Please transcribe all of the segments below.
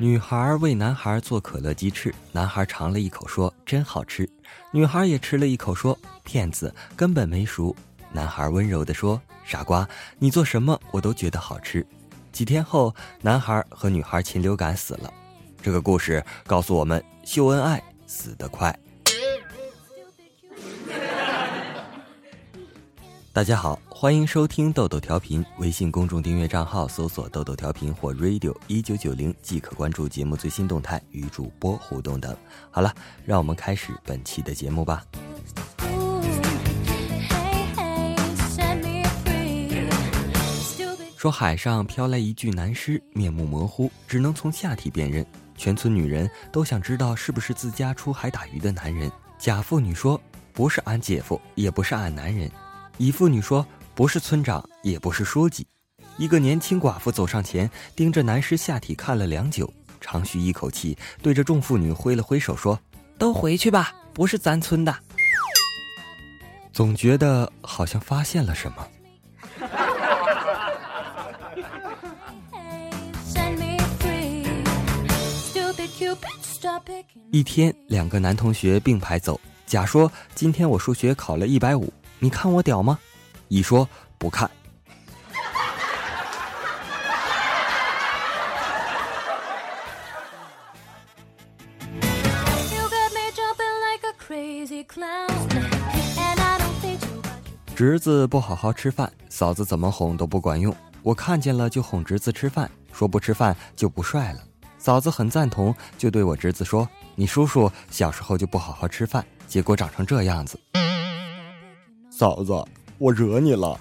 女孩为男孩做可乐鸡翅，男孩尝了一口说：“真好吃。”女孩也吃了一口说：“骗子，根本没熟。”男孩温柔地说：“傻瓜，你做什么我都觉得好吃。”几天后，男孩和女孩禽流感死了。这个故事告诉我们：秀恩爱死得快。大家好，欢迎收听豆豆调频。微信公众订阅账号搜索“豆豆调频”或 “radio 一九九零”，即可关注节目最新动态与主播互动等。好了，让我们开始本期的节目吧。说海上飘来一具男尸，面目模糊，只能从下体辨认。全村女人都想知道是不是自家出海打鱼的男人。甲妇女说：“不是俺姐夫，也不是俺男人。”乙妇女说：“不是村长，也不是书记。”一个年轻寡妇走上前，盯着男尸下体看了良久，长吁一口气，对着众妇女挥了挥手说：“都回去吧，不是咱村的。”总觉得好像发现了什么。一天，两个男同学并排走。甲说：“今天我数学考了一百五。”你看我屌吗？乙说不看。侄子不好好吃饭，嫂子怎么哄都不管用。我看见了就哄侄子吃饭，说不吃饭就不帅了。嫂子很赞同，就对我侄子说：“你叔叔小时候就不好好吃饭，结果长成这样子。”嫂子，我惹你了。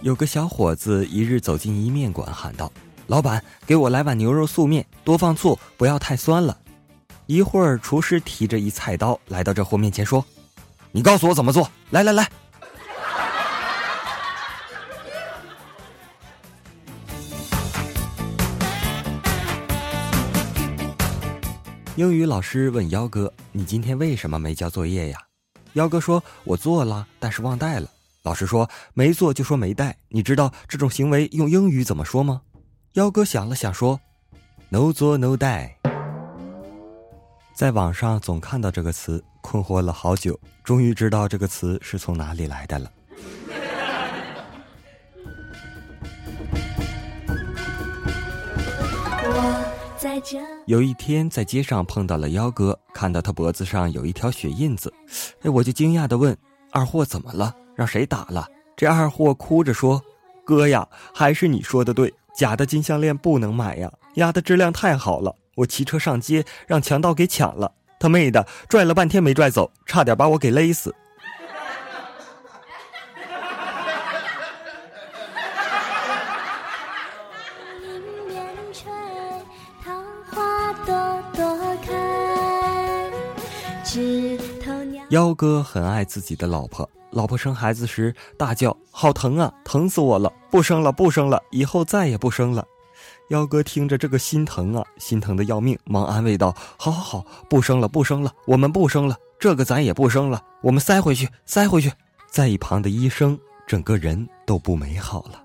有个小伙子一日走进一面馆，喊道：“老板，给我来碗牛肉素面，多放醋，不要太酸了。”一会儿，厨师提着一菜刀来到这货面前，说：“你告诉我怎么做，来来来。”英语老师问幺哥：“你今天为什么没交作业呀？”幺哥说：“我做了，但是忘带了。”老师说：“没做就说没带。”你知道这种行为用英语怎么说吗？幺哥想了想说：“No 做 No 带。”在网上总看到这个词，困惑了好久，终于知道这个词是从哪里来的了。有一天在街上碰到了幺哥，看到他脖子上有一条血印子，哎，我就惊讶的问：“二货怎么了？让谁打了？”这二货哭着说：“哥呀，还是你说的对，假的金项链不能买呀，压的质量太好了。我骑车上街，让强盗给抢了，他妹的，拽了半天没拽走，差点把我给勒死。”幺哥很爱自己的老婆，老婆生孩子时大叫：“好疼啊，疼死我了！不生了，不生了，以后再也不生了。”幺哥听着这个心疼啊，心疼的要命，忙安慰道：“好好好，不生了，不生了，我们不生了，这个咱也不生了，我们塞回去，塞回去。”在一旁的医生整个人都不美好了。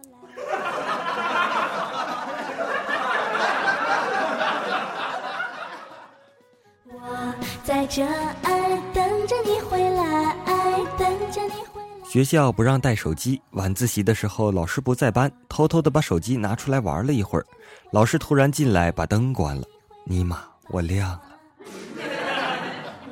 我在这学校不让带手机，晚自习的时候，老师不在班，偷偷的把手机拿出来玩了一会儿。老师突然进来，把灯关了。尼玛，我亮了。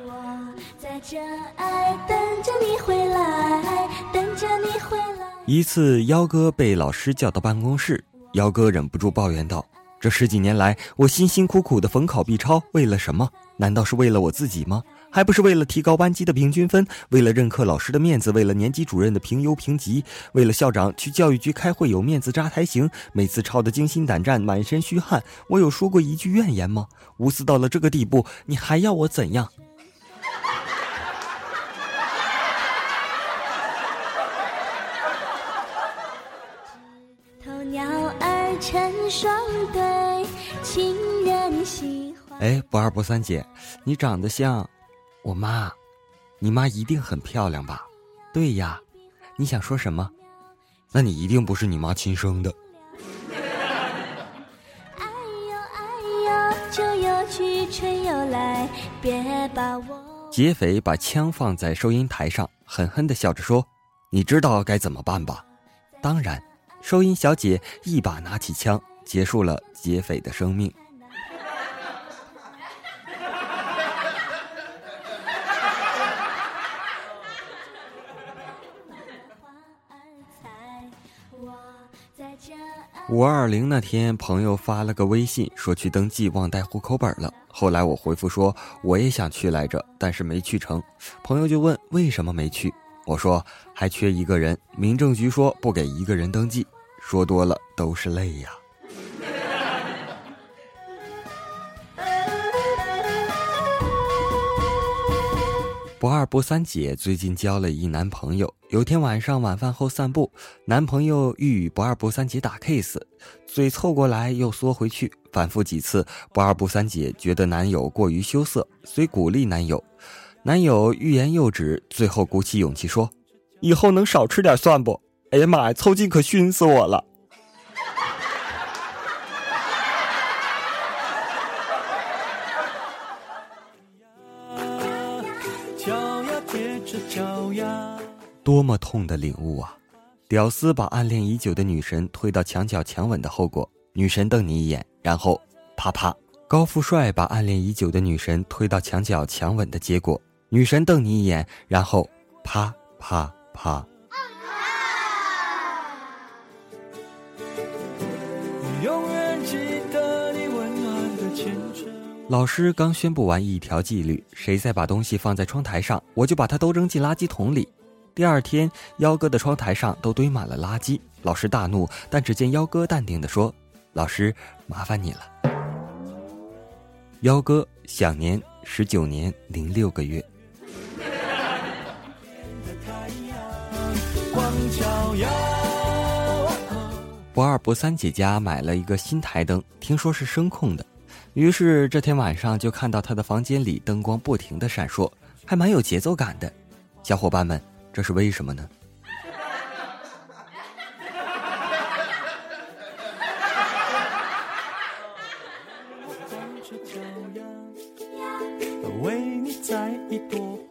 我在这儿等着你回来，等着你回来。一次，幺哥被老师叫到办公室，幺哥忍不住抱怨道：“这十几年来，我辛辛苦苦的逢考必抄，为了什么？难道是为了我自己吗？还不是为了提高班级的平均分，为了任课老师的面子，为了年级主任的评优评级，为了校长去教育局开会有面子扎台行，每次抄的惊心胆战，满身虚汗。我有说过一句怨言吗？无私到了这个地步，你还要我怎样？”哎，不二不三姐，你长得像我妈。你妈一定很漂亮吧？对呀，你想说什么？那你一定不是你妈亲生的。劫匪把枪放在收银台上，狠狠的笑着说：“你知道该怎么办吧？”当然，收银小姐一把拿起枪，结束了劫匪的生命。五二零那天，朋友发了个微信说去登记忘带户口本了。后来我回复说我也想去来着，但是没去成。朋友就问为什么没去，我说还缺一个人，民政局说不给一个人登记，说多了都是泪呀。不二不三姐最近交了一男朋友。有天晚上晚饭后散步，男朋友欲与不二不三姐打 kiss，嘴凑过来又缩回去，反复几次。不二不三姐觉得男友过于羞涩，遂鼓励男友，男友欲言又止，最后鼓起勇气说：“以后能少吃点蒜不？”哎呀妈呀，凑近可熏死我了！多么痛的领悟啊！屌丝把暗恋已久的女神推到墙角强吻的后果，女神瞪你一眼，然后啪啪；高富帅把暗恋已久的女神推到墙角强吻的结果，女神瞪你一眼，然后啪啪啪。老师刚宣布完一条纪律：谁再把东西放在窗台上，我就把它都扔进垃圾桶里。第二天，幺哥的窗台上都堆满了垃圾。老师大怒，但只见幺哥淡定地说：“老师，麻烦你了。”幺哥享年十九年零六个月。不二不三姐家买了一个新台灯，听说是声控的，于是这天晚上就看到他的房间里灯光不停的闪烁，还蛮有节奏感的。小伙伴们。这是为什么呢？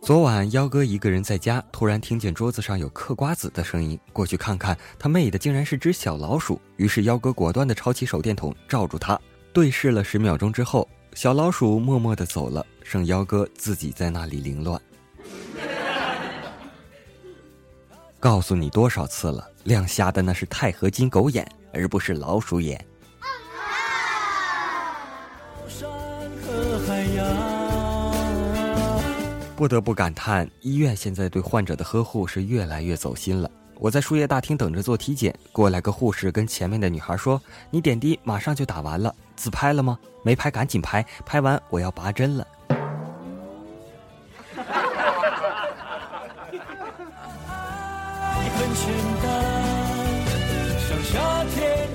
昨晚幺哥一个人在家，突然听见桌子上有嗑瓜子的声音，过去看看，他妹的竟然是只小老鼠。于是幺哥果断的抄起手电筒照住它，对视了十秒钟之后，小老鼠默默的走了，剩幺哥自己在那里凌乱。告诉你多少次了，亮瞎的那是钛合金狗眼，而不是老鼠眼。不得不感叹，医院现在对患者的呵护是越来越走心了。我在输液大厅等着做体检，过来个护士跟前面的女孩说：“你点滴马上就打完了，自拍了吗？没拍赶紧拍，拍完我要拔针了。”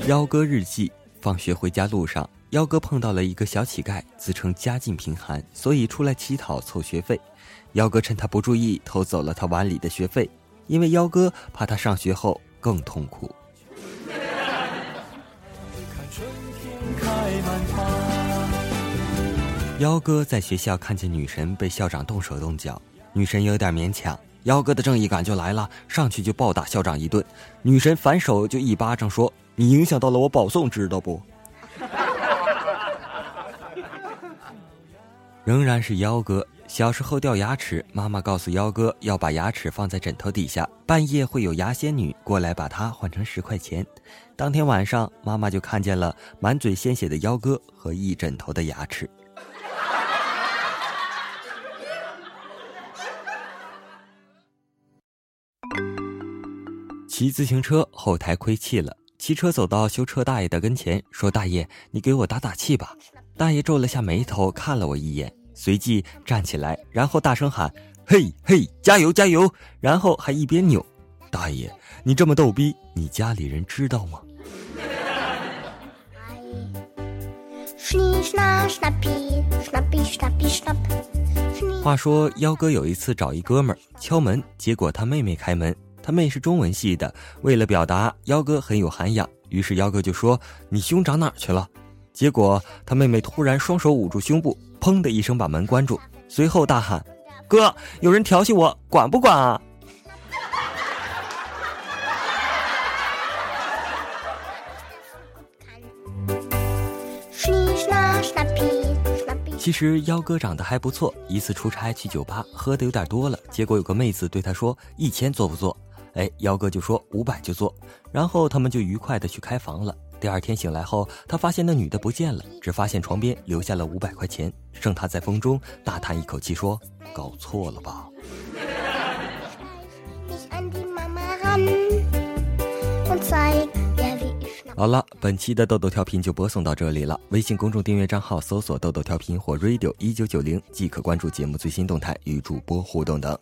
幺哥日记：放学回家路上，幺哥碰到了一个小乞丐，自称家境贫寒，所以出来乞讨凑学费。幺哥趁他不注意，偷走了他碗里的学费，因为幺哥怕他上学后更痛苦。幺哥在学校看见女神被校长动手动脚，女神有点勉强，幺哥的正义感就来了，上去就暴打校长一顿，女神反手就一巴掌说。你影响到了我保送，知道不？仍然是幺哥。小时候掉牙齿，妈妈告诉幺哥要把牙齿放在枕头底下，半夜会有牙仙女过来把它换成十块钱。当天晚上，妈妈就看见了满嘴鲜血的幺哥和一枕头的牙齿。骑自行车后台亏气了。骑车走到修车大爷的跟前，说：“大爷，你给我打打气吧。”大爷皱了下眉头，看了我一眼，随即站起来，然后大声喊：“嘿嘿，加油加油！”然后还一边扭。大爷，你这么逗逼，你家里人知道吗？话说，幺哥有一次找一哥们儿敲门，结果他妹妹开门。他妹是中文系的，为了表达幺哥很有涵养，于是幺哥就说：“你胸长哪去了？”结果他妹妹突然双手捂住胸部，砰的一声把门关住，随后大喊：“哥，有人调戏我，管不管啊？”其实幺哥长得还不错，一次出差去酒吧，喝的有点多了，结果有个妹子对他说：“一千做不做？”哎，幺哥就说五百就做，然后他们就愉快的去开房了。第二天醒来后，他发现那女的不见了，只发现床边留下了五百块钱，剩他在风中大叹一口气说：“搞错了吧。”好了，本期的豆豆调频就播送到这里了。微信公众订阅账号搜索“豆豆调频”或 “radio 一九九零”，即可关注节目最新动态与主播互动等。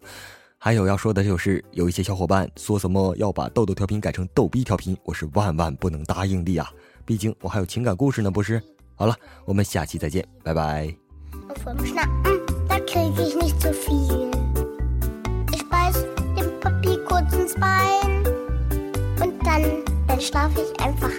还有要说的就是，有一些小伙伴说什么要把豆豆调频改成逗逼调频，我是万万不能答应的呀！毕竟我还有情感故事呢，不是？好了，我们下期再见，拜拜。schlaf ich einfach